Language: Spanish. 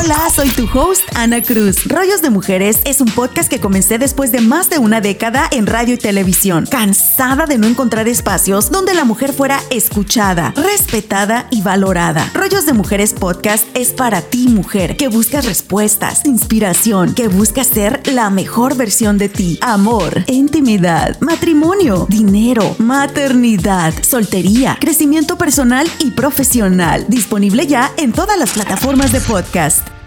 Hola, soy tu host, Ana Cruz. Rollos de Mujeres es un podcast que comencé después de más de una década en radio y televisión. Cansada de no encontrar espacios donde la mujer fuera escuchada, respetada y valorada. De Mujeres Podcast es para ti, mujer, que buscas respuestas, inspiración, que buscas ser la mejor versión de ti. Amor, intimidad, matrimonio, dinero, maternidad, soltería, crecimiento personal y profesional. Disponible ya en todas las plataformas de podcast.